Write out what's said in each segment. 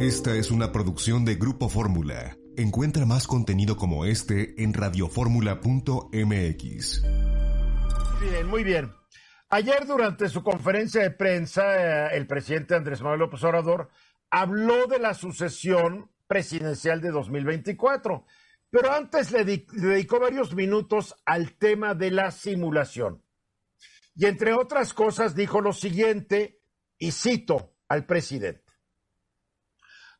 Esta es una producción de Grupo Fórmula. Encuentra más contenido como este en radioformula.mx. Bien, muy bien. Ayer durante su conferencia de prensa, eh, el presidente Andrés Manuel López Obrador habló de la sucesión presidencial de 2024, pero antes le dedicó varios minutos al tema de la simulación. Y entre otras cosas dijo lo siguiente, y cito al presidente.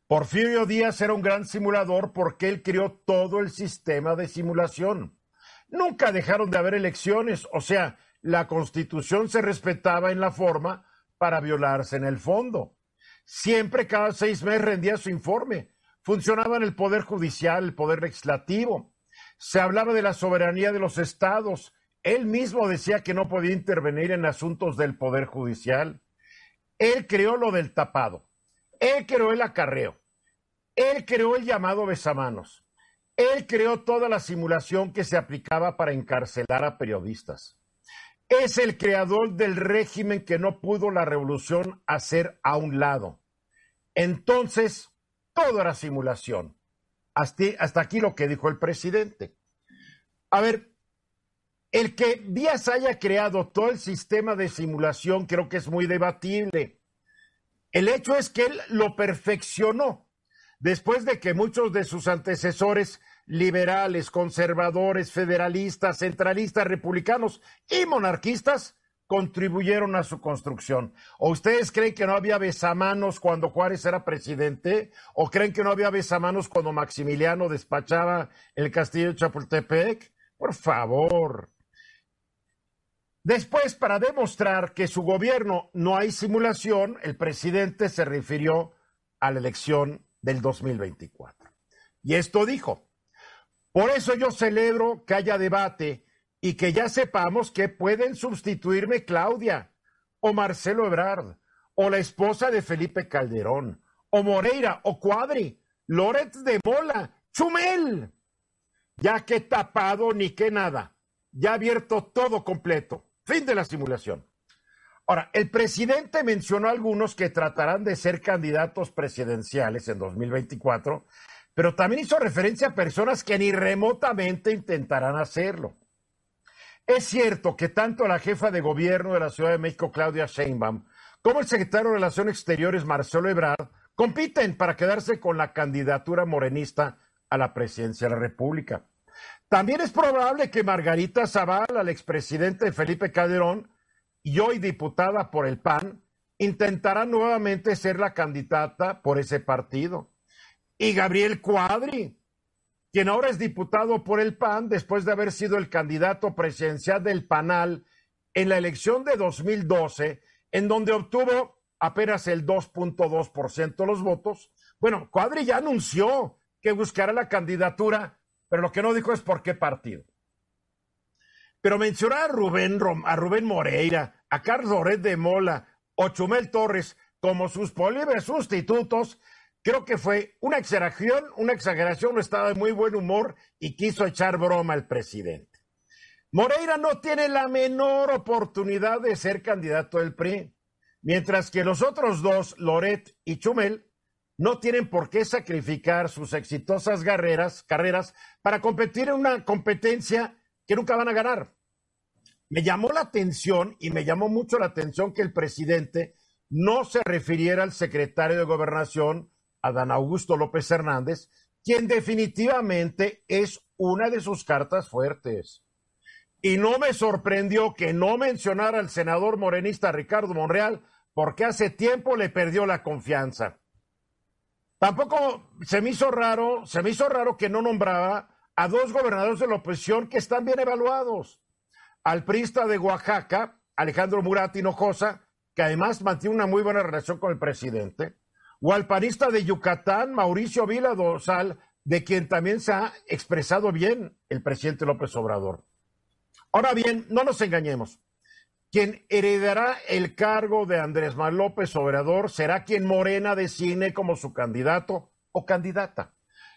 Porfirio Díaz era un gran simulador porque él creó todo el sistema de simulación. Nunca dejaron de haber elecciones, o sea, la constitución se respetaba en la forma para violarse en el fondo. Siempre cada seis meses rendía su informe. Funcionaba en el Poder Judicial, el Poder Legislativo. Se hablaba de la soberanía de los estados. Él mismo decía que no podía intervenir en asuntos del Poder Judicial. Él creó lo del tapado. Él creó el acarreo. Él creó el llamado besamanos. Él creó toda la simulación que se aplicaba para encarcelar a periodistas. Es el creador del régimen que no pudo la revolución hacer a un lado. Entonces, todo era simulación. Hasta, hasta aquí lo que dijo el presidente. A ver, el que Díaz haya creado todo el sistema de simulación creo que es muy debatible. El hecho es que él lo perfeccionó después de que muchos de sus antecesores liberales, conservadores, federalistas, centralistas, republicanos y monarquistas contribuyeron a su construcción. ¿O ustedes creen que no había besamanos cuando Juárez era presidente? ¿O creen que no había besamanos cuando Maximiliano despachaba el castillo de Chapultepec? Por favor. Después, para demostrar que su gobierno no hay simulación, el presidente se refirió a la elección del 2024. Y esto dijo, por eso yo celebro que haya debate y que ya sepamos que pueden sustituirme Claudia o Marcelo Ebrard o la esposa de Felipe Calderón o Moreira o Cuadri, Loretz de Mola, Chumel. Ya que tapado ni que nada, ya abierto todo completo. Fin de la simulación. Ahora, el presidente mencionó algunos que tratarán de ser candidatos presidenciales en 2024, pero también hizo referencia a personas que ni remotamente intentarán hacerlo. Es cierto que tanto la jefa de gobierno de la Ciudad de México, Claudia Sheinbaum, como el secretario de Relaciones Exteriores, Marcelo Ebrard, compiten para quedarse con la candidatura morenista a la presidencia de la República. También es probable que Margarita Zavala, al expresidente Felipe Calderón y hoy diputada por el PAN, intentará nuevamente ser la candidata por ese partido. Y Gabriel Cuadri, quien ahora es diputado por el PAN después de haber sido el candidato presidencial del PANAL en la elección de 2012, en donde obtuvo apenas el 2.2% de los votos. Bueno, Cuadri ya anunció que buscará la candidatura pero lo que no dijo es por qué partido. Pero mencionar a Rubén, a Rubén Moreira, a Carlos Loret de Mola o Chumel Torres como sus posibles sustitutos, creo que fue una exageración, una exageración, estaba de muy buen humor y quiso echar broma al presidente. Moreira no tiene la menor oportunidad de ser candidato del PRI, mientras que los otros dos, Loret y Chumel, no tienen por qué sacrificar sus exitosas carreras para competir en una competencia que nunca van a ganar. Me llamó la atención y me llamó mucho la atención que el presidente no se refiriera al secretario de Gobernación, Adán Augusto López Hernández, quien definitivamente es una de sus cartas fuertes. Y no me sorprendió que no mencionara al senador morenista Ricardo Monreal, porque hace tiempo le perdió la confianza. Tampoco se me hizo raro, se me hizo raro que no nombraba a dos gobernadores de la oposición que están bien evaluados. Al prista de Oaxaca, Alejandro Murat Hinojosa, que además mantiene una muy buena relación con el presidente. o al panista de Yucatán, Mauricio Vila Dorsal, de quien también se ha expresado bien el presidente López Obrador. Ahora bien, no nos engañemos. Quien heredará el cargo de Andrés Manuel López Obrador será quien Morena designe como su candidato o candidata.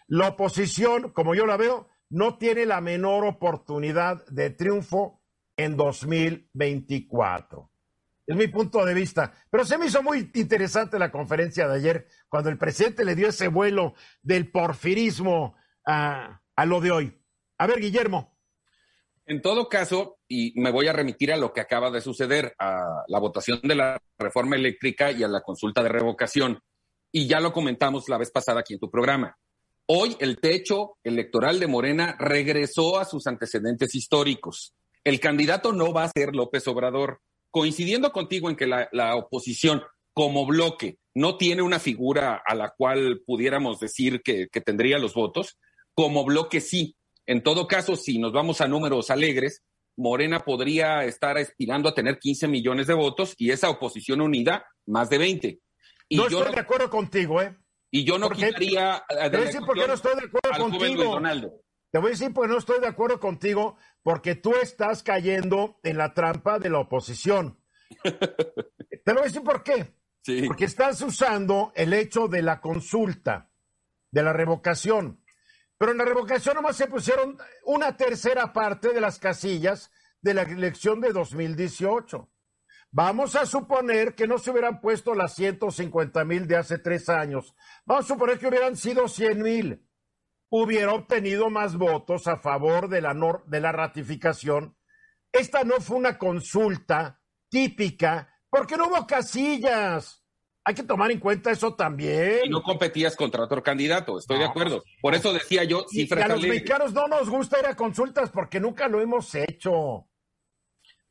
La oposición, como yo la veo, no tiene la menor oportunidad de triunfo en 2024. Es mi punto de vista. Pero se me hizo muy interesante la conferencia de ayer, cuando el presidente le dio ese vuelo del porfirismo a, lo de hoy. A ver, Guillermo. En todo caso, y me voy a remitir a lo que acaba de suceder, a la votación de la reforma eléctrica y a la consulta de revocación, y ya lo comentamos la vez pasada aquí en tu programa. Hoy el techo electoral de Morena regresó a sus antecedentes históricos. El candidato no va a ser López Obrador. Coincidiendo contigo en que la, oposición como bloque no tiene una figura a la cual pudiéramos decir que, que tendría los votos, como bloque sí. En todo caso, si nos vamos a números alegres, Morena podría estar aspirando a tener 15 millones de votos y esa oposición unida más de 20. Y no estoy de acuerdo contigo, ¿eh? Y yo no quitaría. Te voy a decir por qué no estoy de acuerdo contigo. Te voy a decir por qué no estoy de acuerdo contigo, porque tú estás cayendo en la trampa de la oposición. Te lo voy a decir por qué. Sí. Porque estás usando el hecho de la consulta, de la revocación. Pero en la revocación nomás se pusieron una tercera parte de las casillas de la elección de 2018. Vamos a suponer que no se hubieran puesto las 150 mil de hace tres años. Vamos a suponer que hubieran sido 100 mil. Hubiera obtenido más votos a favor de la, de la ratificación. Esta no fue una consulta típica porque no hubo casillas. Hay que tomar en cuenta eso también. Y no competías contra otro candidato, estoy de acuerdo. Por eso decía yo, si y a los mexicanos no nos gusta ir a consultas porque nunca lo hemos hecho.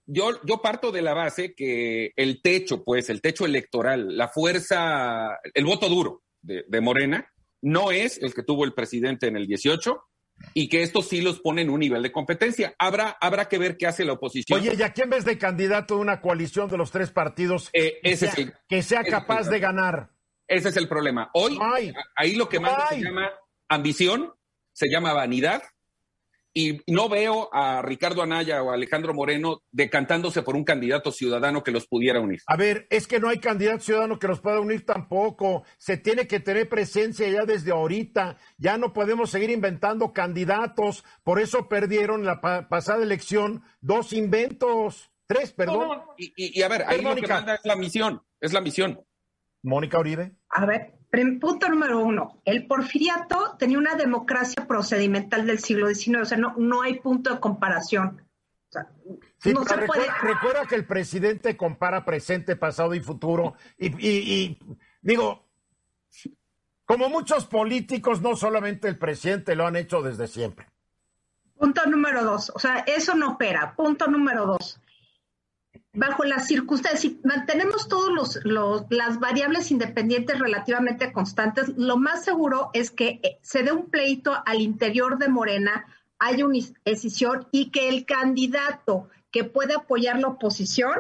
Yo, yo parto de la base que el techo, pues, el techo electoral, la fuerza, el voto duro de, de Morena, no es el que tuvo el presidente en el 18, y que esto sí los pone en un nivel de competencia. Habrá, habrá que ver qué hace la oposición. Oye, ¿y a quién ves de candidato de una coalición de los tres partidos eh, que, sea, que, sea, capaz de ganar? Ese es el problema. Hoy, ahí lo que más se llama ambición, se llama vanidad, y no veo a Ricardo Anaya o a Alejandro Moreno decantándose por un candidato ciudadano que los pudiera unir. A ver, es que no hay candidato ciudadano que los pueda unir tampoco. Se tiene que tener presencia ya desde ahorita. Ya no podemos seguir inventando candidatos. Por eso perdieron la pasada elección dos inventos. Tres, perdón. Y, a ver, ahí lo que manda es la misión. Es la misión. Mónica Uribe. A ver, Punto número uno, el porfiriato tenía una democracia procedimental del siglo XIX, o sea, no, no hay punto de comparación. recuerda, que el presidente compara presente, pasado y futuro, y, digo, como muchos políticos, no solamente el presidente lo han hecho desde siempre. Punto número dos, o sea, eso no opera. Punto número dos, bajo las circunstancias, si mantenemos todas los, las variables independientes relativamente constantes, lo más seguro es que eh, se dé un pleito al interior de Morena, haya una decisión y que el candidato que pueda apoyar la oposición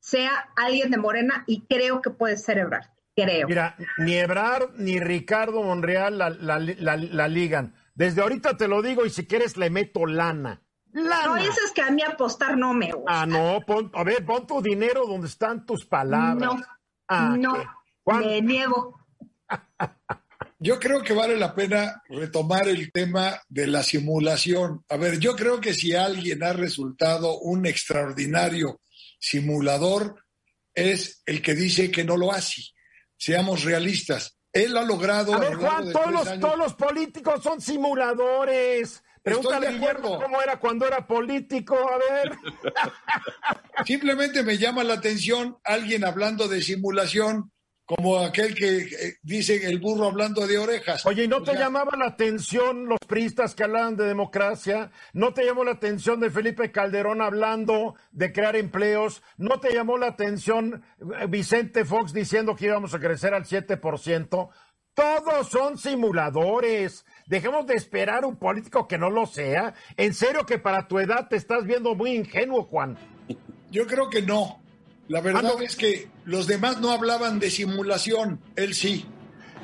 sea alguien de Morena y creo que puede ser Ebrard. Creo. Mira, ni Ebrard ni Ricardo Monreal la, la ligan. Desde ahorita te lo digo y si quieres le meto lana. No dices que a mí apostar no me gusta. Ah, no, a ver, pon tu dinero donde están tus palabras. No, ah, no, me niego. Yo creo que vale la pena retomar el tema de la simulación. A ver, yo creo que si alguien ha resultado un extraordinario simulador, es el que dice que no lo hace. Seamos realistas. Él ha logrado. A ver, Juan, todos todos los políticos son simuladores. Pregúntale a Guillermo cómo era cuando era político, a ver. Simplemente me llama la atención alguien hablando de simulación como aquel que eh, dice el burro hablando de orejas. Oye, ¿y no te llamaba la atención los priistas que hablaban de democracia? ¿No te llamó la atención de Felipe Calderón hablando de crear empleos? ¿No te llamó la atención eh, Vicente Fox diciendo que íbamos a crecer al 7%? Todos son simuladores. Dejemos de esperar un político que no lo sea. En serio que para tu edad te estás viendo muy ingenuo, Juan. Yo creo que no. La verdad ah, es que los demás no hablaban de simulación, él sí.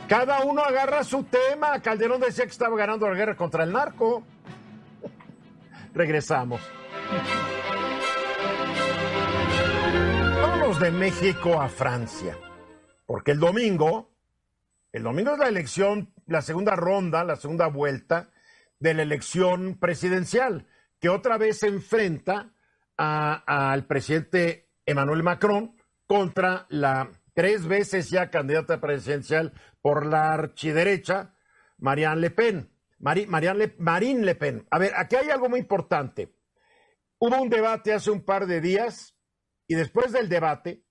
Cada uno agarra su tema. Calderón decía que estaba ganando la guerra contra el narco. Regresamos. Vamos de México a Francia. Porque el domingo, el domingo es la elección, la segunda ronda, la segunda vuelta de la elección presidencial, que otra vez se enfrenta al presidente Emmanuel Macron contra la tres veces ya candidata presidencial por la archiderecha, Marianne Le Pen. Le, Marine Le Pen. A ver, aquí hay algo muy importante. Hubo un debate hace un par de días y después del debate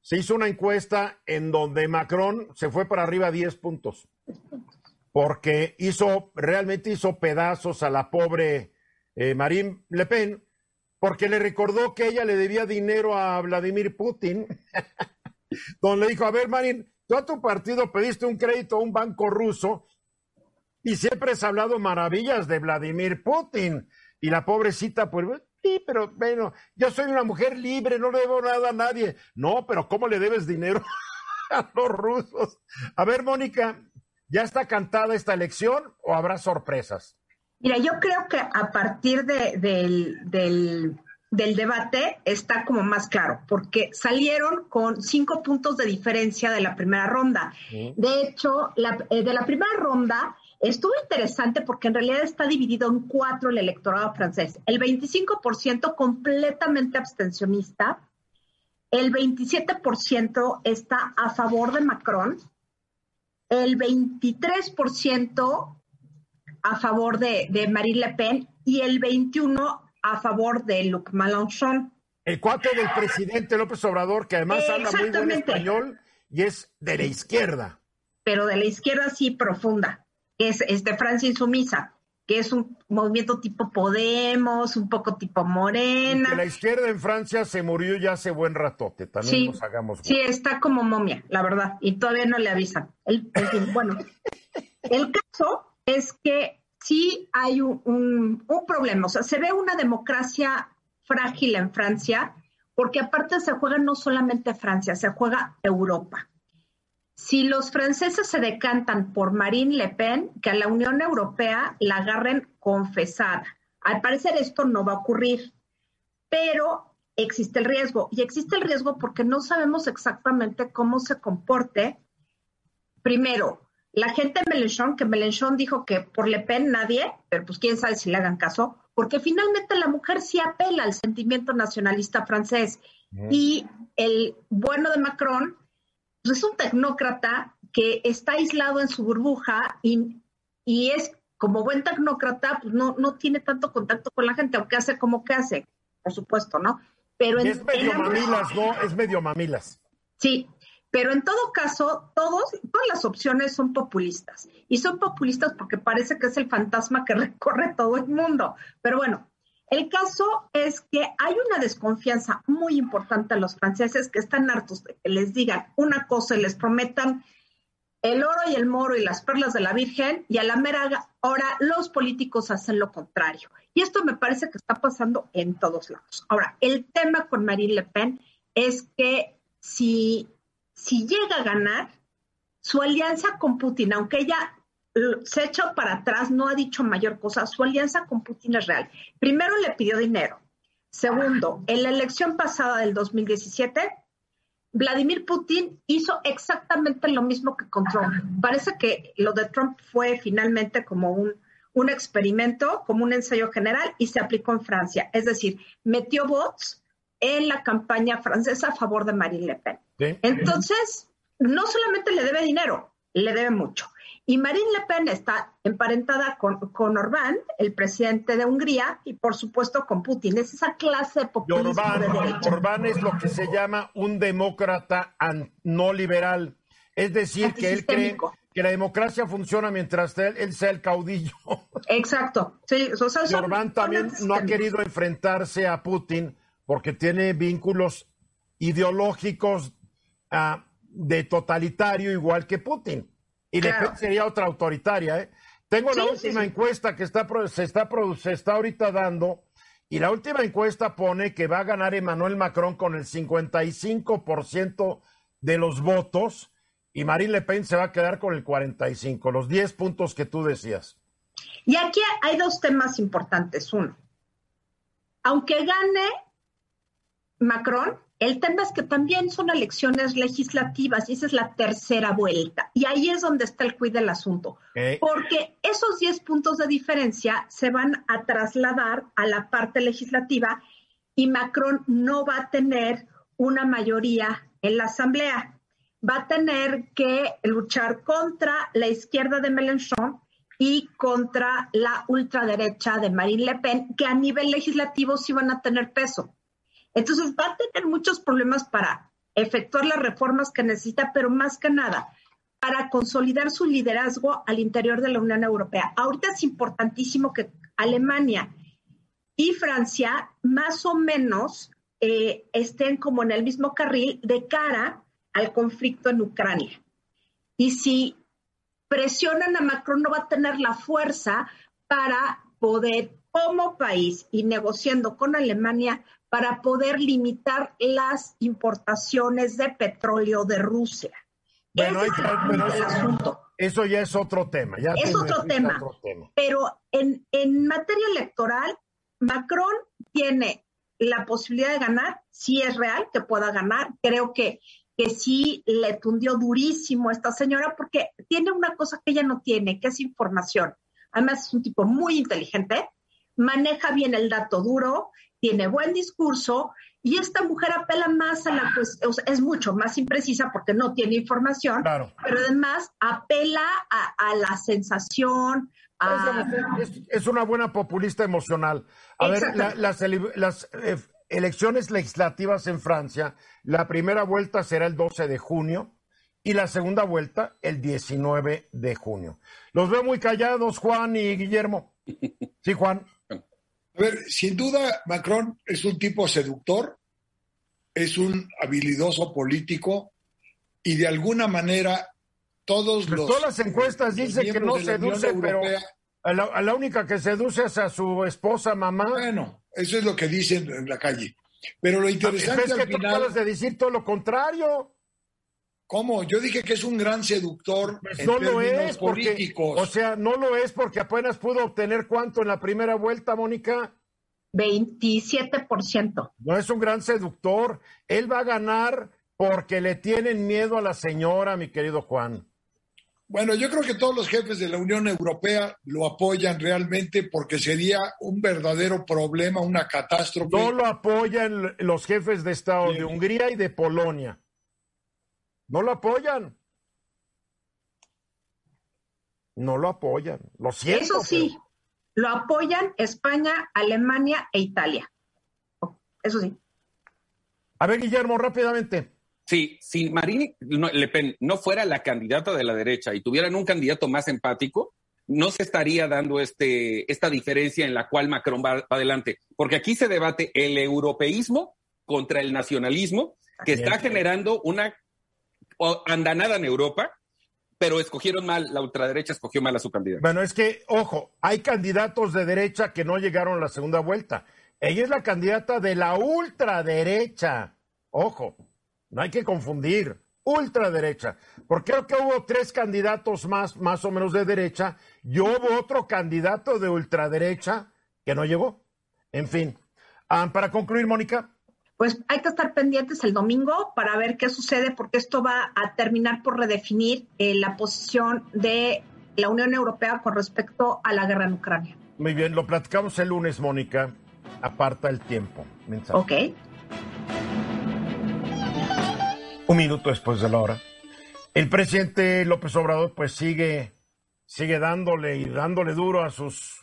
se hizo una encuesta en donde Macron se fue para arriba 10 puntos porque hizo, realmente hizo pedazos a la pobre eh, Marine Le Pen, porque le recordó que ella le debía dinero a Vladimir Putin, donde le dijo, a ver, Marine, tú a tu partido pediste un crédito a un banco ruso y siempre has hablado maravillas de Vladimir Putin. Y la pobrecita, pues, sí, pero bueno, yo soy una mujer libre, no le debo nada a nadie. No, pero ¿cómo le debes dinero a los rusos? A ver, Mónica, ¿Ya está cantada esta elección o habrá sorpresas? Mira, yo creo que a partir del, del, debate está como más claro, porque salieron con cinco puntos de diferencia de la primera ronda. De hecho, eh, de la primera ronda estuvo interesante porque en realidad está dividido en cuatro el electorado francés. El 25% completamente abstencionista, el 27% está a favor de Macron, el 23% a favor de, de, Marine Le Pen y el 21% a favor de Luc Mélenchon. El cuate del presidente López Obrador, que además habla muy buen español y es de la izquierda. Pero de la izquierda sí profunda, es, es de Francia insumisa que es un movimiento tipo Podemos, un poco tipo Morena. la izquierda en Francia se murió ya hace buen ratote, también sí, nos hagamos. Sí, está como momia, la verdad, y todavía no le avisan. El, bueno, el caso es que sí hay un, un problema, o sea, se ve una democracia frágil en Francia, porque aparte se juega no solamente Francia, se juega Europa si los franceses se decantan por Marine Le Pen, que a la Unión Europea la agarren confesada. Al parecer esto no va a ocurrir, pero existe el riesgo. Y existe el riesgo porque no sabemos exactamente cómo se comporte. Primero, la gente de Mélenchon, que Mélenchon dijo que por Le Pen nadie, pero pues quién sabe si le hagan caso, porque finalmente la mujer sí apela al sentimiento nacionalista francés. Y el bueno de Macron es un tecnócrata que está aislado en su burbuja y, y es como buen tecnócrata, pues no, no tiene tanto contacto con la gente, aunque hace como que hace, por supuesto, ¿no? Pero es medio mamilas, ¿no? Es medio mamilas. Sí, pero en todo caso, todos, todas las opciones son populistas. Y son populistas porque parece que es el fantasma que recorre todo el mundo. Pero bueno, el caso es que hay una desconfianza muy importante a los franceses que están hartos de que les digan una cosa y les prometan el oro y el moro y las perlas de la Virgen y a la mera hora los políticos hacen lo contrario. Y esto me parece que está pasando en todos lados. Ahora, el tema con Marine Le Pen es que si, si llega a ganar, su alianza con Putin, aunque ella se ha echado para atrás, no ha dicho mayor cosa. Su alianza con Putin es real. Primero le pidió dinero. Segundo, en la elección pasada del 2017, Vladimir Putin hizo exactamente lo mismo que con Trump. Parece que lo de Trump fue finalmente como un, un experimento, como un ensayo general y se aplicó en Francia. Es decir, metió bots en la campaña francesa a favor de Marine Le Pen. Entonces, no solamente le debe dinero, le debe mucho. Y Marine Le Pen está emparentada con, con Orbán, el presidente de Hungría, y por supuesto con Putin. Es esa clase de populismo Orbán, Orbán es lo que se llama un demócrata no liberal. Es decir, que él cree que la democracia funciona mientras él, sea el caudillo. Exacto. Sí, Orbán también no ha querido enfrentarse a Putin porque tiene vínculos ideológicos ah, de totalitario igual que Putin. Y después sería otra autoritaria. ¿eh? Tengo la última encuesta que está, se, está, se está ahorita dando Y la última encuesta pone que va a ganar Emmanuel Macron con el 55% de los votos y Marine Le Pen se va a quedar con el 45%, los 10 puntos que tú decías. Y aquí hay dos temas importantes. Uno, aunque gane Macron, el tema es que también son elecciones legislativas y esa es la tercera vuelta. Y ahí es donde está el cuid del asunto. Porque esos 10 puntos de diferencia se van a trasladar a la parte legislativa y Macron no va a tener una mayoría en la Asamblea. Va a tener que luchar contra la izquierda de Mélenchon y contra la ultraderecha de Marine Le Pen, que a nivel legislativo sí van a tener peso. Entonces va a tener muchos problemas para efectuar las reformas que necesita, pero más que nada para consolidar su liderazgo al interior de la Unión Europea. Ahorita es importantísimo que Alemania y Francia más o menos eh, estén como en el mismo carril de cara al conflicto en Ucrania. Y si presionan a Macron, no va a tener la fuerza para poder, como país y negociando con Alemania, para poder limitar las importaciones de petróleo de Rusia. Bueno, Eso ya es otro tema. Ya es otro tema, Pero en, en materia electoral, Macron tiene la posibilidad de ganar, si es real que pueda ganar. Creo que, que sí le tundió durísimo a esta señora porque tiene una cosa que ella no tiene, que es información. Además es un tipo muy inteligente, maneja bien el dato duro, tiene buen discurso y esta mujer apela más a la, pues, es mucho más imprecisa porque no tiene información, pero además apela a, la sensación. Es, una buena populista emocional. A ver, las, las eh, elecciones legislativas en Francia, la primera vuelta será el 12 de junio y la segunda vuelta el 19 de junio. Los veo muy callados, Juan y Guillermo. Sí, Juan. A ver, sin duda, Macron es un tipo seductor, es un habilidoso político y de alguna manera todos pues los. Todas las encuestas dicen que no seduce, pero a la, única que seduce es a su esposa, mamá. Bueno, eso es lo que dicen en la calle. Pero lo interesante es que tú acabas de decir todo lo contrario. ¿Cómo? Yo dije que es un gran seductor pues en no lo es políticos. o sea, no lo es porque apenas pudo obtener cuánto en la primera vuelta, Mónica. 27%. No es un gran seductor. Él va a ganar porque le tienen miedo a la señora, mi querido Juan. Bueno, yo creo que todos los jefes de la Unión Europea lo apoyan realmente porque sería un verdadero problema, una catástrofe. No lo apoyan los jefes de Estado de Hungría y de Polonia. No lo apoyan. No lo apoyan. Lo siento. Eso sí, lo apoyan España, Alemania e Italia. Eso sí. A ver, Guillermo, rápidamente. Sí, si Marine Le Pen no fuera la candidata de la derecha y tuvieran un candidato más empático, no se estaría dando este, esta diferencia en la cual Macron va adelante. Porque aquí se debate el europeísmo contra el nacionalismo, que está generando una andanada en Europa, pero escogieron mal, la ultraderecha escogió mal a su candidato. Bueno, es que, ojo, hay candidatos de derecha que no llegaron a la segunda vuelta. Ella es la candidata de la ultraderecha. Ojo, no hay que confundir. Ultraderecha. Porque creo que hubo tres candidatos más, más o menos de derecha, y hubo otro candidato de ultraderecha que no llegó. En fin. Ah, para concluir, Mónica pues hay que estar pendientes el domingo para ver qué sucede, porque esto va a terminar por redefinir eh, la posición de la Unión Europea con respecto a la guerra en Ucrania. Muy bien, lo platicamos el lunes, Mónica. Aparta el tiempo. Ok. Un minuto después de la hora. El presidente López Obrador pues sigue, sigue dándole y dándole duro a sus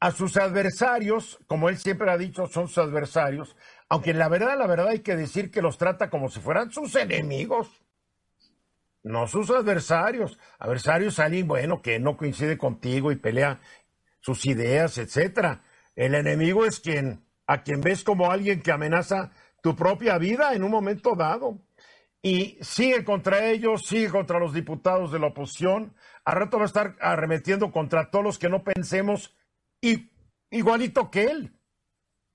a sus adversarios, como él siempre ha dicho, son sus adversarios, aunque la verdad, la verdad hay que decir que los trata como si fueran sus enemigos, no sus adversarios. Adversarios alguien, bueno, que no coincide contigo y pelea sus ideas, etcétera. El enemigo es quien, a quien ves como alguien que amenaza tu propia vida en un momento dado. Y sigue contra ellos, sigue contra los diputados de la oposición. Al rato va a estar arremetiendo contra todos los que no pensemos y igualito que él.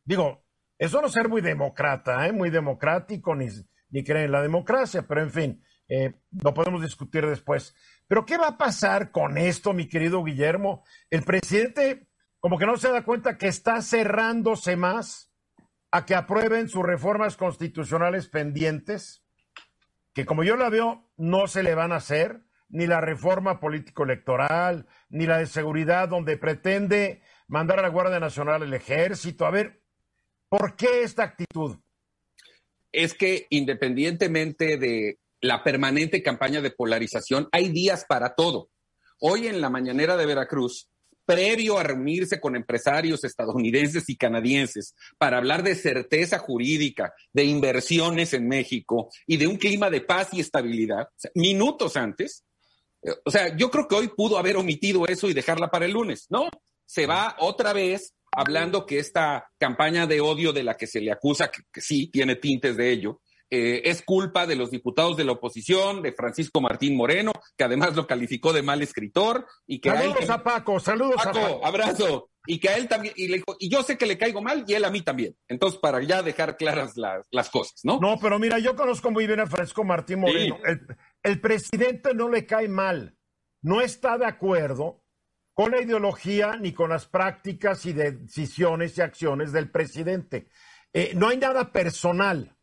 Digo, eso no ser muy demócrata, ¿eh? muy democrático, ni, ni creer en la democracia, pero en fin, eh, lo podemos discutir después. Pero ¿qué va a pasar con esto, mi querido Guillermo? El presidente como que no se da cuenta que está cerrándose más a que aprueben sus reformas constitucionales pendientes, que como yo la veo, no se le van a hacer, ni la reforma político-electoral, ni la de seguridad, donde pretende mandar a la Guardia Nacional el ejército. A ver, ¿por qué esta actitud? Es que independientemente de la permanente campaña de polarización, hay días para todo. Hoy en la mañanera de Veracruz, previo a reunirse con empresarios estadounidenses y canadienses para hablar de certeza jurídica, de inversiones en México y de un clima de paz y estabilidad, minutos antes, eh, o sea, yo creo que hoy pudo haber omitido eso y dejarla para el lunes, ¿no? Se va otra vez hablando que esta campaña de odio de la que se le acusa, que, sí tiene tintes de ello, eh, es culpa de los diputados de la oposición, de Francisco Martín Moreno, que además lo calificó de mal escritor. Y que saludos a, Paco, saludos a Paco. Abrazo. Y que a él también, y, le dijo, y yo sé que le caigo mal y él a mí también. Entonces, para ya dejar claras las, cosas, ¿no? No, pero mira, yo conozco muy bien a Francisco Martín Moreno. el presidente no le cae mal, no está de acuerdo con la ideología ni con las prácticas y decisiones y acciones del presidente. Eh, no hay nada personal.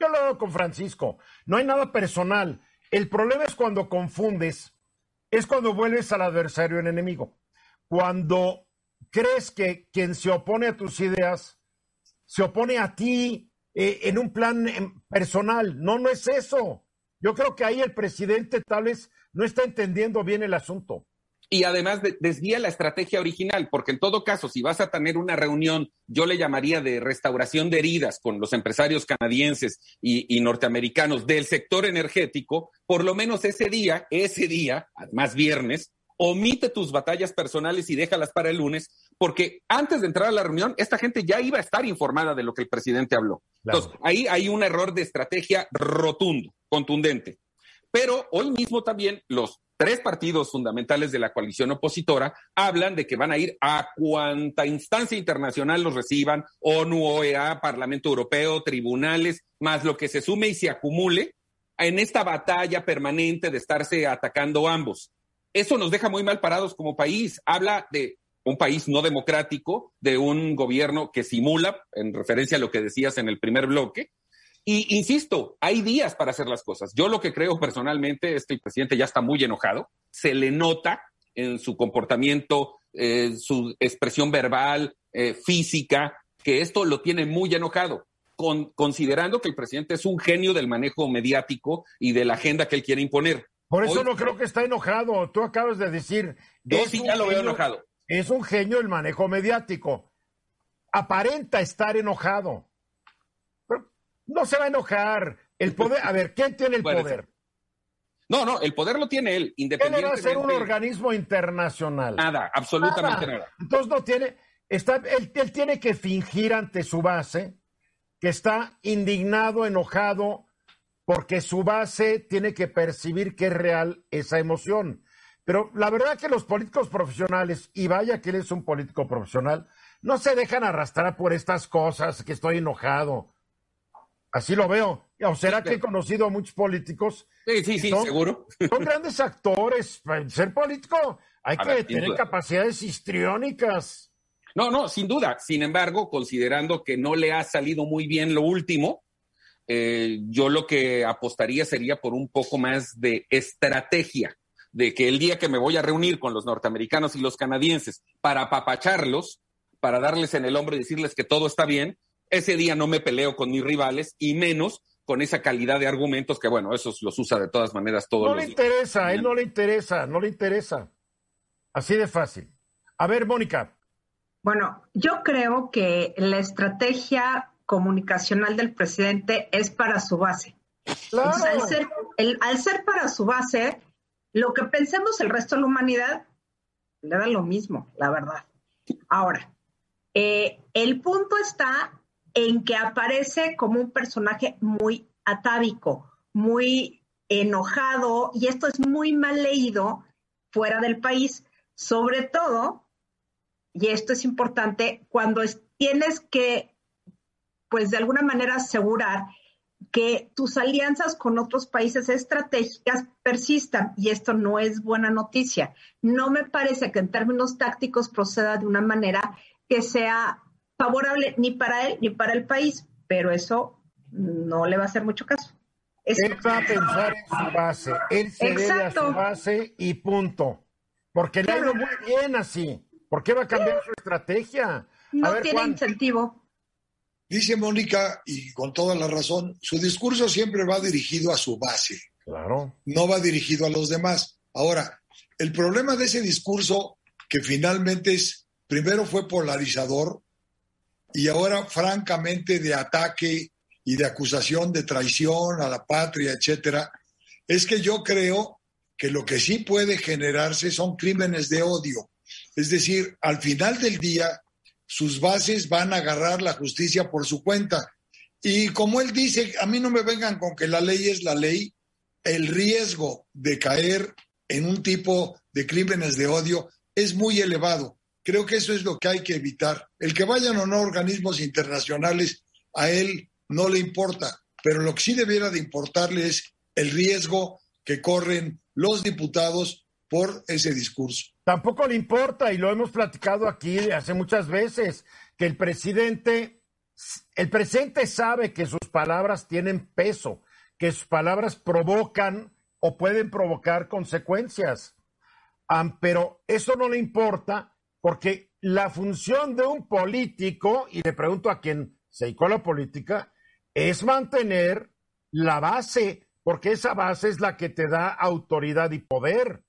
Yo lo hago con Francisco. No hay nada personal. El problema es cuando confundes, es cuando vuelves al adversario en enemigo. Cuando crees que quien se opone a tus ideas se opone a ti eh, en un plan em, personal. No, no es eso. Yo creo que ahí el presidente tal vez no está entendiendo bien el asunto y además desvía la estrategia original, porque en todo caso, si vas a tener una reunión, yo le llamaría de restauración de heridas con los empresarios canadienses y, norteamericanos del sector energético, por lo menos ese día, ese día, más viernes, omite tus batallas personales y déjalas para el lunes, porque antes de entrar a la reunión, esta gente ya iba a estar informada de lo que el presidente habló. Entonces, ahí hay un error de estrategia rotundo, contundente. Pero hoy mismo también los tres partidos fundamentales de la coalición opositora hablan de que van a ir a cuanta instancia internacional los reciban, ONU, OEA, Parlamento Europeo, tribunales, más lo que se sume y se acumule en esta batalla permanente de estarse atacando ambos. Eso nos deja muy mal parados como país. Habla de un país no democrático, de un gobierno que simula, en referencia a lo que decías en el primer bloque, y insisto, hay días para hacer las cosas. Yo lo que creo personalmente es que el presidente ya está muy enojado, se le nota en su comportamiento, eh, su expresión verbal, eh, física, que esto lo tiene muy enojado. considerando que el presidente es un genio del manejo mediático y de la agenda que él quiere imponer. Por eso no creo que está enojado. Tú acabas de decir. Yo sí ya lo veo enojado. Es un genio del manejo mediático. Aparenta estar enojado no se va a enojar. El poder, a ver, ¿quién tiene el poder? No, no, el poder lo tiene él, independientemente. Él va a ser un organismo internacional. Nada, absolutamente nada. Entonces no tiene, está, él, él tiene que fingir ante su base que está indignado, enojado, porque su base tiene que percibir que es real esa emoción. Pero la verdad que los políticos profesionales, y vaya que él es un político profesional, no se dejan arrastrar por estas cosas, que estoy enojado. Así lo veo. ¿O será que he conocido a muchos políticos? Sí, sí, sí, seguro. Son grandes actores. Para ser político hay que tener capacidades histriónicas. No, no, sin duda. Sin embargo, considerando que no le ha salido muy bien lo último, eh, yo lo que apostaría sería por un poco más de estrategia, de que el día que me voy a reunir con los norteamericanos y los canadienses para apapacharlos, para darles en el hombro y decirles que todo está bien, ese día no me peleo con mis rivales y menos con esa calidad de argumentos que, bueno, esos los usa de todas maneras todos no le interesa, a él no le interesa, no le interesa. Así de fácil. A ver, Mónica. Bueno, yo creo que la estrategia comunicacional del presidente es para su base. Claro. al, ser, al ser para su base, lo que pensemos el resto de la humanidad le da lo mismo, la verdad. Ahora, eh, el punto está en que aparece como un personaje muy atávico, muy enojado, y esto es muy mal leído fuera del país, sobre todo y esto es importante, cuando tienes que, pues de alguna manera asegurar que tus alianzas con otros países estratégicas persistan y esto no es buena noticia. No me parece que en términos tácticos proceda de una manera que sea favorable ni para él ni para el país, pero eso no le va a hacer mucho caso. él va a pensar en su base, él se debe a su base y punto. Porque le ha ido muy bien así. ¿Por qué va a cambiar su estrategia? No tiene incentivo. Dice Mónica, y con toda la razón, su discurso siempre va dirigido a su base. Claro. No va dirigido a los demás. Ahora, el problema de ese discurso, que finalmente es, primero fue polarizador y ahora francamente de ataque y de acusación de traición a la patria, etcétera, es que yo creo que lo que sí puede generarse son crímenes de odio. Es decir, al final del día, sus bases van a agarrar la justicia por su cuenta. Y como él dice, a mí no me vengan con que la ley es la ley, el riesgo de caer en un tipo de crímenes de odio es muy elevado. Creo que eso es lo que hay que evitar. El que vayan o no organismos internacionales, a él no le importa, pero lo que sí debiera de importarle es el riesgo que corren los diputados por ese discurso. Tampoco le importa, y lo hemos platicado aquí hace muchas veces, que el presidente, el presidente sabe que sus palabras tienen peso, que sus palabras provocan o pueden provocar consecuencias. pero eso no le importa porque la función de un político, y le pregunto a quien se dedicó la política, es mantener la base, porque esa base es la que te da autoridad y poder.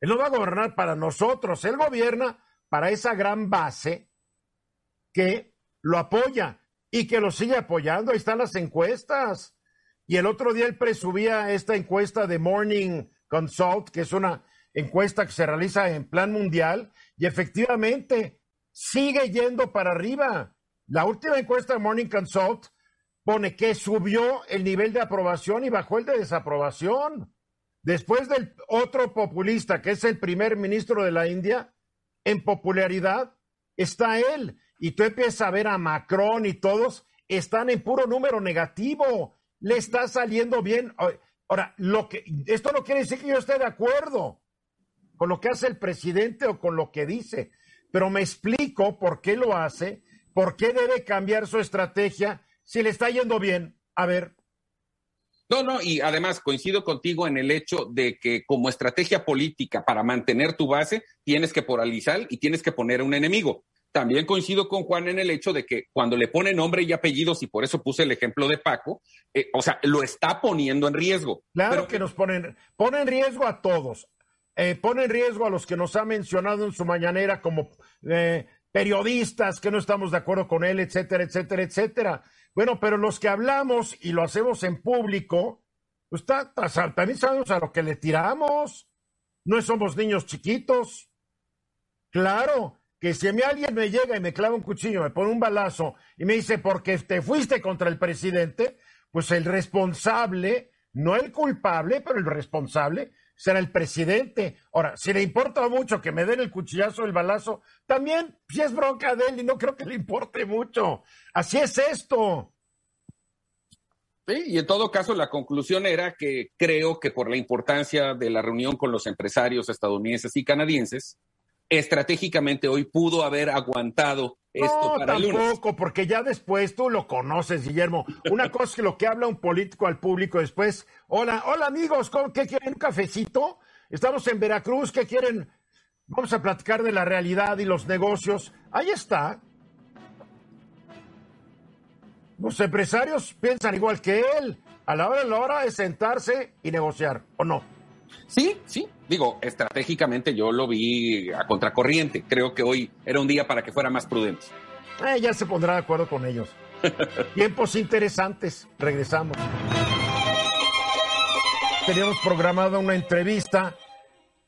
Él no va a gobernar para nosotros, él gobierna para esa gran base que lo apoya y que lo sigue apoyando. Ahí están las encuestas. Y el otro día él presubía esta encuesta de Morning Consult, que es una encuesta que se realiza en plan mundial, y efectivamente sigue yendo para arriba. La última encuesta de Morning Consult pone que subió el nivel de aprobación y bajó el de desaprobación. Después del otro populista, que es el primer ministro de la India, en popularidad está él. Y tú empiezas a ver a Macron y todos están en puro número negativo. Le está saliendo bien. Ahora, lo que, esto no quiere decir que yo esté de acuerdo con lo que hace el presidente o con lo que dice, pero me explico por qué lo hace, por qué debe cambiar su estrategia si le está yendo bien. A ver, no, no, y además coincido contigo en el hecho de que como estrategia política para mantener tu base, tienes que polarizar y tienes que poner un enemigo. También coincido con Juan en el hecho de que cuando le pone nombre y apellidos, y por eso puse el ejemplo de Paco, eh, o sea, lo está poniendo en riesgo. Claro que nos ponen, pone en riesgo a todos. Eh, pone en riesgo a los que nos ha mencionado en su mañanera como eh, periodistas que no estamos de acuerdo con él, etcétera, etcétera, etcétera. Bueno, pero los que hablamos y lo hacemos en público, pues también sabemos a lo que le tiramos. No somos niños chiquitos. Claro que si a mí alguien me llega y me clava un cuchillo, me pone un balazo y me dice, porque te fuiste contra el presidente, pues el responsable, no el culpable, pero el responsable será el presidente. Ahora, si le importa mucho que me den el cuchillazo, el balazo, también si es bronca de él y no creo que le importe mucho. Así es esto. Sí, y en todo caso la conclusión era que creo que por la importancia de la reunión con los empresarios estadounidenses y canadienses, estratégicamente hoy pudo haber aguantado esto no, tampoco, porque ya después tú lo conoces, Guillermo. Una cosa es que lo que habla un político al público después, hola, hola amigos, ¿qué quieren? ¿Un cafecito? Estamos en Veracruz, ¿qué quieren? Vamos a platicar de la realidad y los negocios. Ahí está. Los empresarios piensan igual que él. A la hora de la hora es sentarse y negociar, ¿o no? Sí, sí. Digo, estratégicamente yo lo vi a contracorriente. Creo que hoy era un día para que fuera más prudente. Eh, ya se pondrá de acuerdo con ellos. Tiempos interesantes. Regresamos. Teníamos programada una entrevista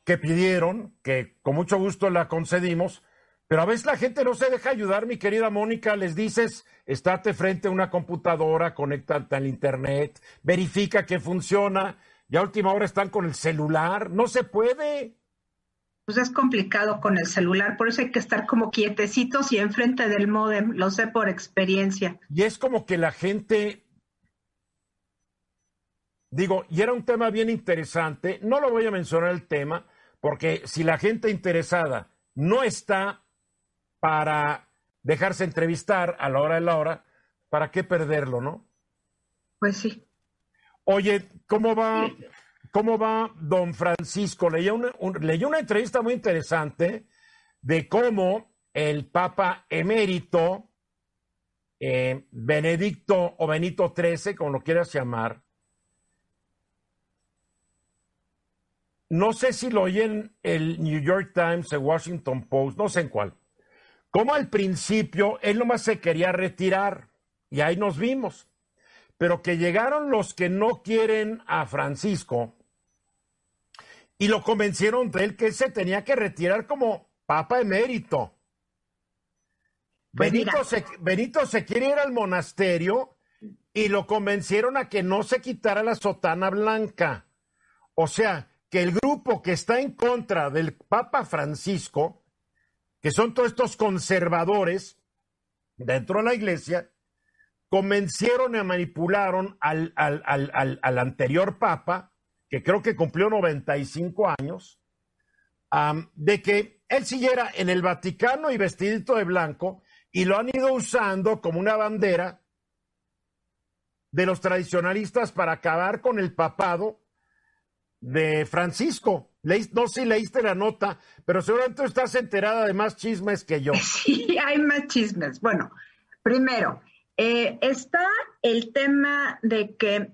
que pidieron, que con mucho gusto la concedimos, pero a veces la gente no se deja ayudar, mi querida Mónica. Les dices, estate frente a una computadora, conéctate al internet, verifica que funciona ya última hora están con el celular. No se puede. pues es complicado con el celular, por eso hay que estar como quietecitos y enfrente del modem, lo sé por experiencia. Y es como que la gente, digo, y era un tema bien interesante, no lo voy a mencionar el tema, porque si la gente interesada no está para dejarse entrevistar a la hora de la hora, ¿para qué perderlo, no? Pues sí. Oye, ¿cómo va, cómo va don Francisco? Leí una, una entrevista muy interesante de cómo el Papa emérito, eh, Benedicto o Benito XIII, como lo quieras llamar, no sé si lo oí en el New York Times, el Washington Post, no sé en cuál, como al principio él nomás se quería retirar y ahí nos vimos, pero que llegaron los que no quieren a Francisco y lo convencieron de él que se tenía que retirar como papa emérito. Pues Benito, se, Benito se quiere ir al monasterio y lo convencieron a que no se quitara la sotana blanca. O sea, que el grupo que está en contra del Papa Francisco, que son todos estos conservadores dentro de la iglesia, convencieron y manipularon al, anterior Papa, que creo que cumplió 95 años, de que él siguiera en el Vaticano y vestidito de blanco, y lo han ido usando como una bandera de los tradicionalistas para acabar con el papado de Francisco. no sé si leíste la nota, pero seguramente estás enterada de más chismes que yo. Sí, hay más chismes. Bueno, primero, eh, está el tema de que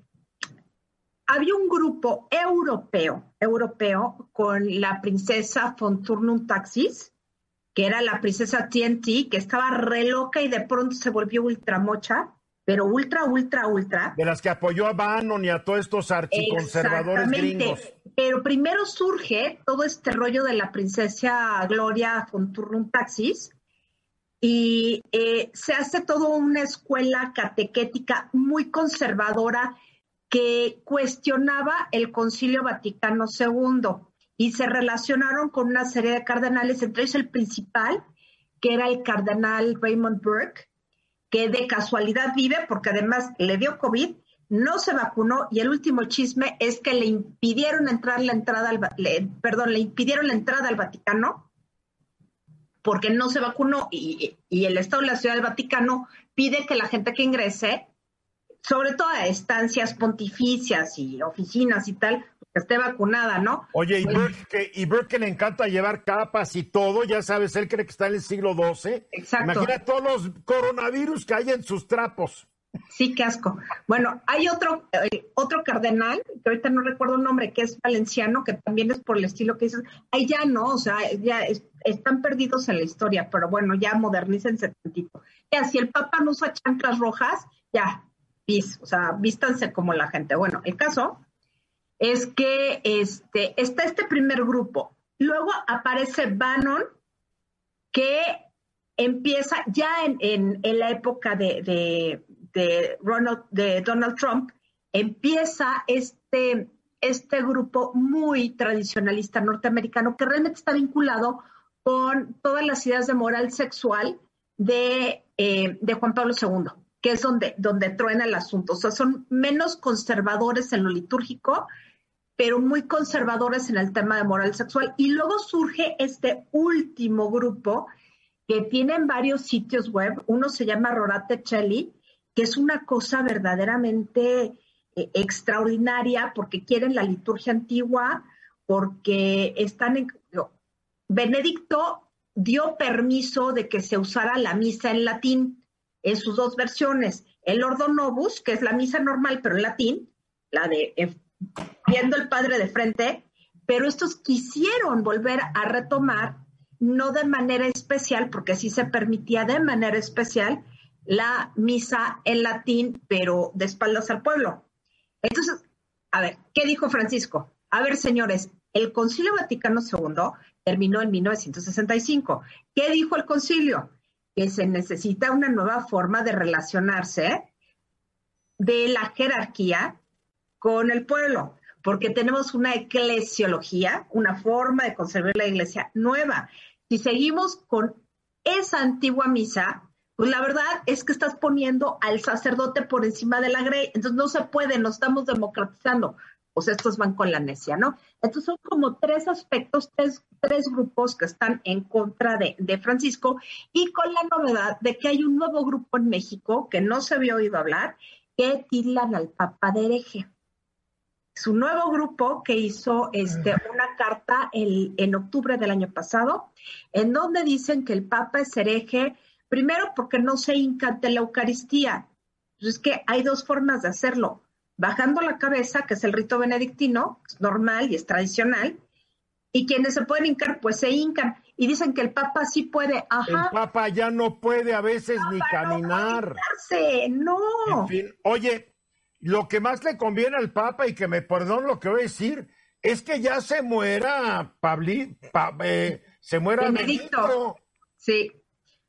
había un grupo europeo, europeo con la princesa von Turnum Taxis, que era la princesa TNT, que estaba re loca y de pronto se volvió ultramocha, pero ultra, ultra, ultra. De las que apoyó a Bannon y a todos estos archiconservadores gringos. Pero primero surge todo este rollo de la princesa Gloria von Turnum Taxis, y eh, se hace toda una escuela catequética muy conservadora que cuestionaba el Concilio Vaticano II y se relacionaron con una serie de cardenales, entre ellos el principal, que era el cardenal Raymond Burke, que de casualidad vive porque además le dio COVID, no se vacunó y el último chisme es que le impidieron entrar la entrada al, perdón, le impidieron la entrada al Vaticano porque no se vacunó y, y el Estado de la Ciudad del Vaticano pide que la gente que ingrese sobre todo a estancias pontificias y oficinas y tal, que esté vacunada, ¿no? Oye, y Burke, que, le encanta llevar capas y todo, ya sabes, él cree que está en el siglo XII. Exacto. Imagina todos los coronavirus que hay en sus trapos. Sí, qué asco. Bueno, hay otro, eh, otro cardenal, que ahorita no recuerdo el nombre, que es valenciano, que también es por el estilo que dices. Ahí ya no, o sea, ya están perdidos en la historia, pero bueno, ya modernícense tantito. Ya, si el Papa no usa chanclas rojas, ya, o sea, vístanse como la gente. Bueno, el caso es que este, está este primer grupo. Luego aparece Bannon, que empieza ya en, la época de, De Donald Trump, empieza este, este grupo muy tradicionalista norteamericano que realmente está vinculado con todas las ideas de moral sexual de, eh, Juan Pablo II que es donde, donde truena el asunto. O sea, son menos conservadores en lo litúrgico, pero muy conservadores en el tema de moral sexual. Y luego surge este último grupo que tienen varios sitios web. Uno se llama Rorate Cheli, que es una cosa verdaderamente eh, extraordinaria porque quieren la liturgia antigua, porque están en... Benedicto dio permiso de que se usara la misa en latín en sus dos versiones. El Ordo Novus, que es la misa normal, pero en latín, la de eh, viendo el Padre de frente, pero estos quisieron volver a retomar, no de manera especial, porque sí se permitía de manera especial la misa en latín, pero de espaldas al pueblo. Entonces, a ver, ¿qué dijo Francisco? A ver, señores, el Concilio Vaticano II terminó en 1965. ¿Qué dijo el concilio? que se necesita una nueva forma de relacionarse de la jerarquía con el pueblo. porque tenemos una eclesiología, una forma de conservar la iglesia nueva. Si seguimos con esa antigua misa, pues la verdad es que estás poniendo al sacerdote por encima de la grey, entonces no se puede, nos estamos democratizando. Pues estos van con la necia, ¿no? Entonces son como tres aspectos, tres, tres grupos que están en contra de, de, Francisco y con la novedad de que hay un nuevo grupo en México que no se había oído hablar, que tiran al Papa de hereje. Su nuevo grupo que hizo este, una carta el, en octubre del año pasado, en donde dicen que el Papa es hereje, primero porque no se hinca la Eucaristía. Pues es que hay dos formas de hacerlo bajando la cabeza, que es el rito benedictino, es normal y es tradicional, y quienes se pueden hincar, pues se hincan. Y dicen que el Papa sí puede. Ajá. El Papa ya no puede a veces ni caminar. No, no. En fin, oye, lo que más le conviene al Papa, y que me perdón lo que voy a decir, es que ya se muera Pabli, eh, se muera Benedicto. Sí,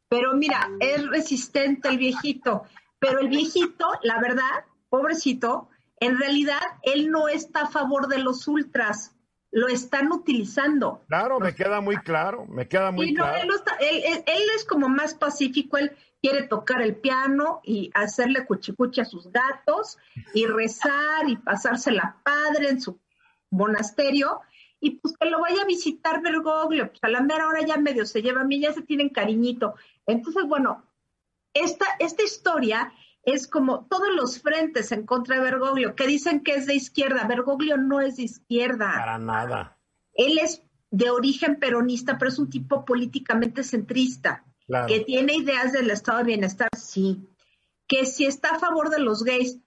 pero mira, es resistente el viejito, pero el viejito, la verdad, pobrecito, en realidad él no está a favor de los ultras, lo están utilizando. Claro, me queda muy claro, me queda muy claro. Él, es como más pacífico, él quiere tocar el piano y hacerle cuchicuchi a sus gatos y rezar y pasársela padre en su monasterio y pues que lo vaya a visitar Bergoglio, pues a la mera hora ya medio se lleva a mí, ya se tienen cariñito. Entonces, bueno, esta, esta historia es como todos los frentes en contra de Bergoglio, que dicen que es de izquierda. Bergoglio no es de izquierda. Para nada. Él es de origen peronista, pero es un tipo políticamente centrista, que tiene ideas del estado de bienestar, sí. Que si está a favor de los gays,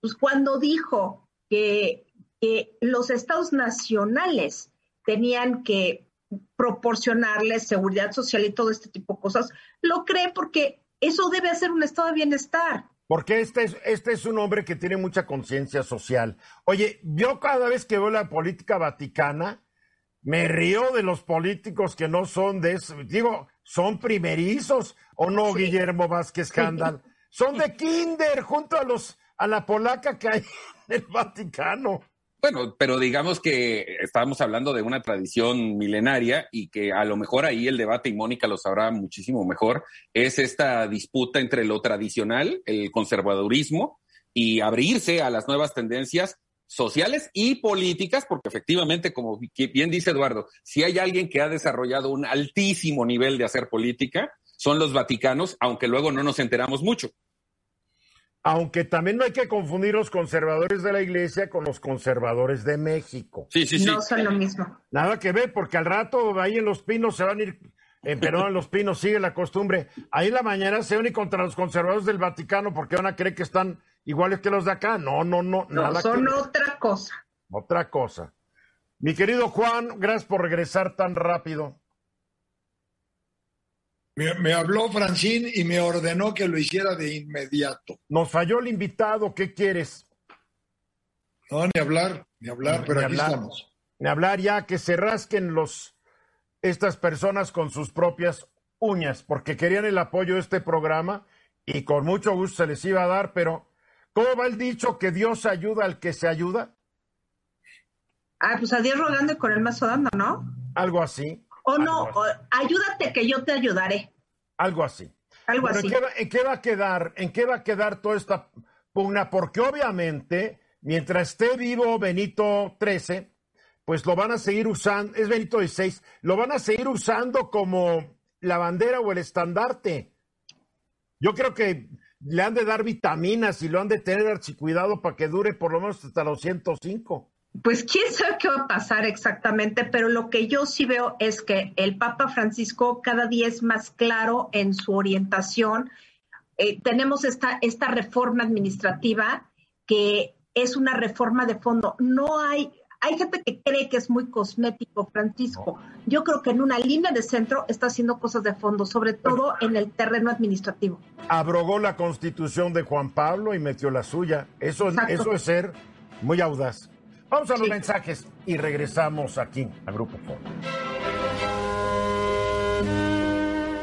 pues cuando dijo que, que los estados nacionales tenían que proporcionarles seguridad social y todo este tipo de cosas, lo cree porque eso debe ser un estado de bienestar. Porque este es, este es un hombre que tiene mucha conciencia social. Oye, yo cada vez que veo la política vaticana, me río de los políticos que no son de eso. Digo, son primerizos, ¿o no, Guillermo Vázquez Candal? Son de kinder junto a los a la polaca que hay en el Vaticano. Bueno, pero digamos que estábamos hablando de una tradición milenaria y que a lo mejor ahí el debate, y Mónica lo sabrá muchísimo mejor, es esta disputa entre lo tradicional, el conservadurismo, y abrirse a las nuevas tendencias sociales y políticas, porque efectivamente, como bien dice Eduardo, si hay alguien que ha desarrollado un altísimo nivel de hacer política, son los vaticanos, aunque luego no nos enteramos mucho aunque también no hay que confundir los conservadores de la iglesia con los conservadores de México. Sí, sí, sí. No son lo mismo. Nada que ver, porque al rato ahí en los pinos se van a ir, eh, perdón, en los pinos sigue la costumbre. Ahí en la mañana se van a ir contra los conservadores del Vaticano porque van a creer que están iguales que los de acá. No, no, no. No, nada son otra cosa. Otra cosa. Mi querido Juan, gracias por regresar tan rápido. Me, habló Francín y me ordenó que lo hiciera de inmediato. Nos falló el invitado, ¿qué quieres? No, ni hablar, ni hablar, pero aquí estamos. Ni hablar ya, que se rasquen los, estas personas con sus propias uñas, porque querían el apoyo de este programa y con mucho gusto se les iba a dar, pero ¿cómo va el dicho que Dios ayuda al que se ayuda? Ah, pues a Dios rogando y con el mazo dando, ¿no? Algo así. O no, ayúdate que yo te ayudaré. Algo así. Algo así. ¿en qué, va, a quedar? ¿En qué va a quedar toda esta pugna? Porque obviamente, mientras esté vivo Benito XIII, pues lo van a seguir usando, es Benito XVI, lo van a seguir usando como la bandera o el estandarte. Yo creo que le han de dar vitaminas y lo han de tener archicuidado para que dure por lo menos hasta los 105 pues quién sabe qué va a pasar exactamente, pero lo que yo sí veo es que el Papa Francisco cada día es más claro en su orientación. Eh, tenemos esta, esta reforma administrativa que es una reforma de fondo. No hay, hay gente que cree que es muy cosmético, Francisco. Yo creo que en una línea de centro está haciendo cosas de fondo, sobre todo en el terreno administrativo. Abrogó la constitución de Juan Pablo y metió la suya. Eso, eso es ser muy audaz. Vamos a los mensajes y regresamos aquí a Grupo Fondo.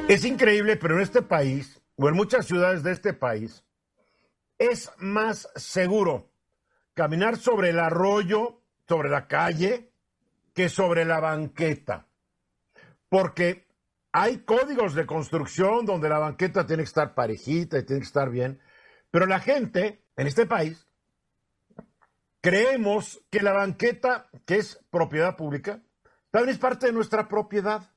Es increíble, pero en este país, o en muchas ciudades de este país, es más seguro caminar sobre el arroyo, sobre la calle que sobre la banqueta. Porque hay códigos de construcción donde la banqueta tiene que estar parejita y tiene que estar bien. Pero la gente en este país creemos que la banqueta, que es propiedad pública, también es parte de nuestra propiedad.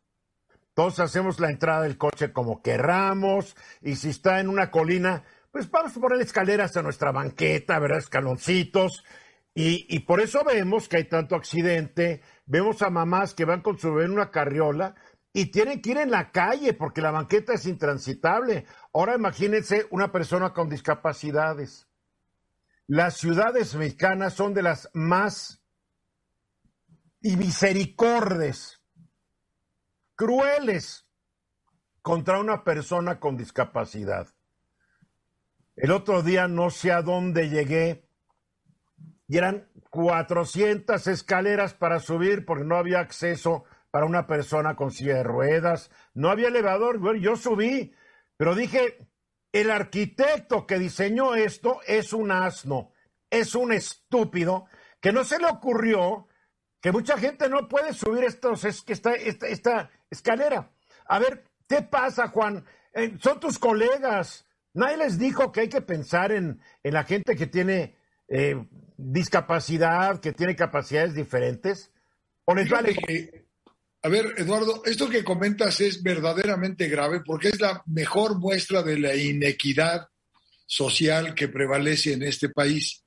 Todos hacemos la entrada del coche como querramos y si está en una colina, pues vamos a poner escaleras a nuestra banqueta, ¿verdad? Escaloncitos. Y, y por eso vemos que hay tanto accidente. Vemos a mamás que van con su bebé en una carriola y tienen que ir en la calle porque la banqueta es intransitable. Ahora imagínense una persona con discapacidades. Las ciudades mexicanas son de las más y misericordes, crueles contra una persona con discapacidad. El otro día no sé a dónde llegué y eran 400 escaleras para subir porque no había acceso para una persona con silla de ruedas, no había elevador, yo subí, pero dije, el arquitecto que diseñó esto es un asno, es un estúpido, que no se le ocurrió que mucha gente no puede subir estos, esta, esta, esta escalera. A ver, ¿qué pasa, Juan? Eh, son tus colegas, Nadie les dijo que hay que pensar en, la gente que tiene eh, discapacidad, que tiene capacidades diferentes. ¿O les vale? A ver, Eduardo, esto que comentas es verdaderamente grave porque es la mejor muestra de la inequidad social que prevalece en este país.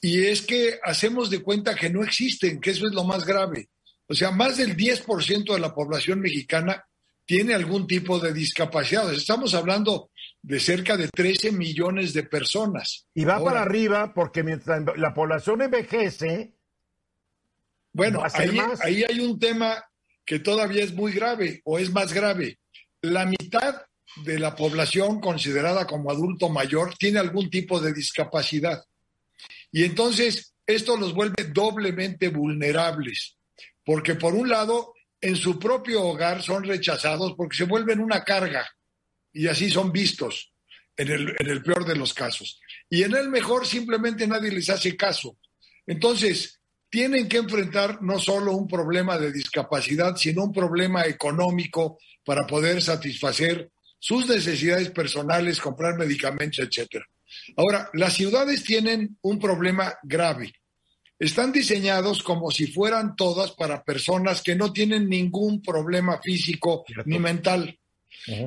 Y es que hacemos de cuenta que no existen, que eso es lo más grave. O sea, más del 10% de la población mexicana tiene algún tipo de discapacidad. Estamos hablando de cerca de 13 millones de personas. Y va para arriba porque mientras la población envejece... Bueno, ahí, ahí hay un tema que todavía es muy grave o es más grave. La mitad de la población considerada como adulto mayor tiene algún tipo de discapacidad. Y entonces esto los vuelve doblemente vulnerables, porque por un lado en su propio hogar son rechazados porque se vuelven una carga y así son vistos en el, peor de los casos. Y en el mejor simplemente nadie les hace caso. Entonces, tienen que enfrentar no solo un problema de discapacidad, sino un problema económico para poder satisfacer sus necesidades personales, comprar medicamentos, etc. Ahora, las ciudades tienen un problema grave están diseñados como si fueran todas para personas que no tienen ningún problema físico ni mental.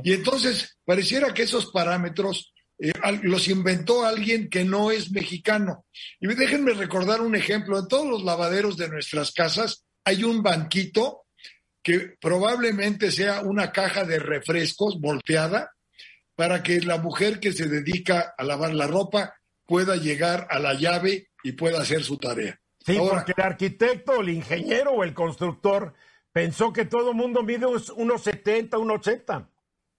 Y entonces pareciera que esos parámetros eh, los inventó alguien que no es mexicano. Y déjenme recordar un ejemplo. En todos los lavaderos de nuestras casas hay un banquito que probablemente sea una caja de refrescos volteada para que la mujer que se dedica a lavar la ropa pueda llegar a la llave y pueda hacer su tarea. Sí, porque el arquitecto, el ingeniero o el constructor pensó que todo el mundo mide unos 70, unos 80.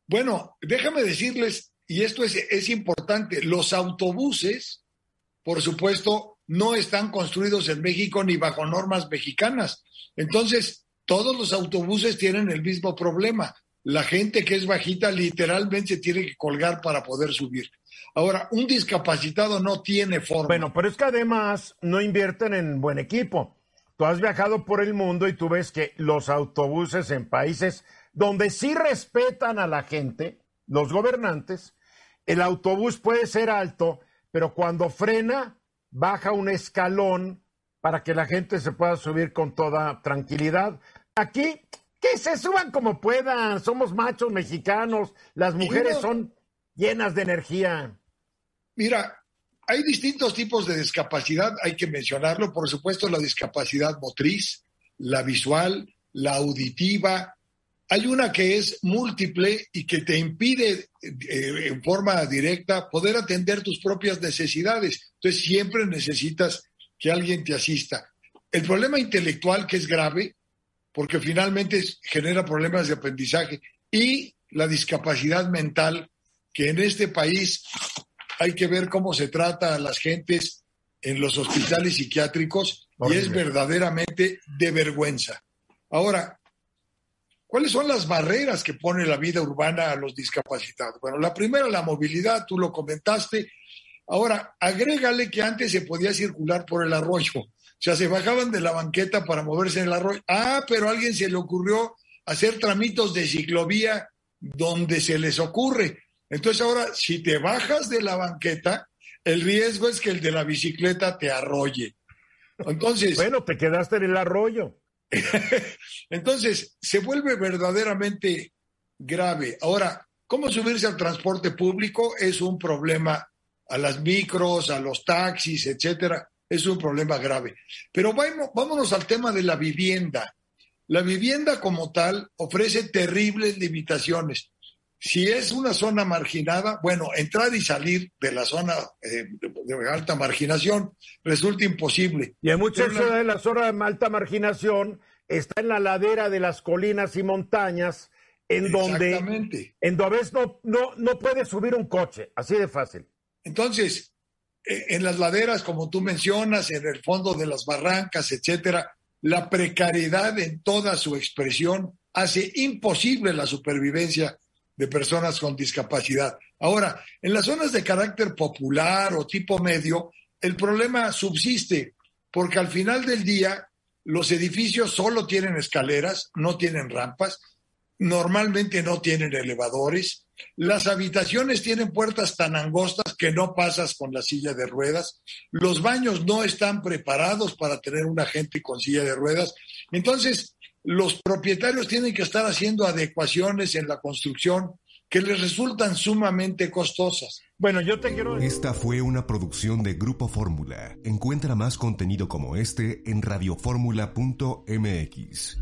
Bueno, déjame decirles, y esto es, es importante, los autobuses, por supuesto, no están construidos en México ni bajo normas mexicanas. Entonces, todos los autobuses tienen el mismo problema. La gente que es bajita literalmente tiene que colgar para poder subir. Ahora, un discapacitado no tiene forma. Bueno, pero es que además no invierten en buen equipo. Tú has viajado por el mundo y tú ves que los autobuses en países donde sí respetan a la gente, los gobernantes, el autobús puede ser alto, pero cuando frena, baja un escalón para que la gente se pueda subir con toda tranquilidad. Aquí, que se suban como puedan, somos machos mexicanos, las mujeres son llenas de energía. Mira, hay distintos tipos de discapacidad, hay que mencionarlo, por supuesto, la discapacidad motriz, la visual, la auditiva. Hay una que es múltiple y que te impide eh, en forma directa poder atender tus propias necesidades. Entonces siempre necesitas que alguien te asista. El problema intelectual, que es grave, porque finalmente genera problemas de aprendizaje, y la discapacidad mental, que en este país hay que ver cómo se trata a las gentes en los hospitales psiquiátricos y es verdaderamente de vergüenza. Ahora, ¿cuáles son las barreras que pone la vida urbana a los discapacitados? Bueno, la primera, la movilidad, tú lo comentaste. Ahora, agrégale que antes se podía circular por el arroyo. O sea, se bajaban de la banqueta para moverse en el arroyo. Ah, pero a alguien se le ocurrió hacer tramitos de ciclovía donde se les ocurre. Entonces ahora, si te bajas de la banqueta, el riesgo es que el de la bicicleta te arrolle. Entonces. bueno, te quedaste en el arroyo. Entonces, se vuelve verdaderamente grave. Ahora, ¿cómo subirse al transporte público? Es un problema a las micros, a los taxis, etcétera. Es un problema grave. Pero vámonos al tema de la vivienda. La vivienda como tal ofrece terribles limitaciones. Si es una zona marginada, bueno, entrar y salir de la zona eh, de alta marginación resulta imposible. Y en muchas ciudades de la zona de alta marginación está en la ladera de las colinas y montañas, en donde, en donde no, no, no puedes subir un coche, así de fácil. Entonces, e, en las laderas, como tú mencionas, en el fondo de las barrancas, etcétera, la precariedad en toda su expresión hace imposible la supervivencia de personas con discapacidad. Ahora, en las zonas de carácter popular o tipo medio, el problema subsiste, porque al final del día los edificios solo tienen escaleras, no tienen rampas, normalmente no tienen elevadores, las habitaciones tienen puertas tan angostas que no pasas con la silla de ruedas, los baños no están preparados para tener una gente con silla de ruedas. Entonces, los propietarios tienen que estar haciendo adecuaciones en la construcción que les resultan sumamente costosas. Bueno, yo te quiero... Esta fue una producción de Grupo Fórmula. Encuentra más contenido como este en radioformula.mx.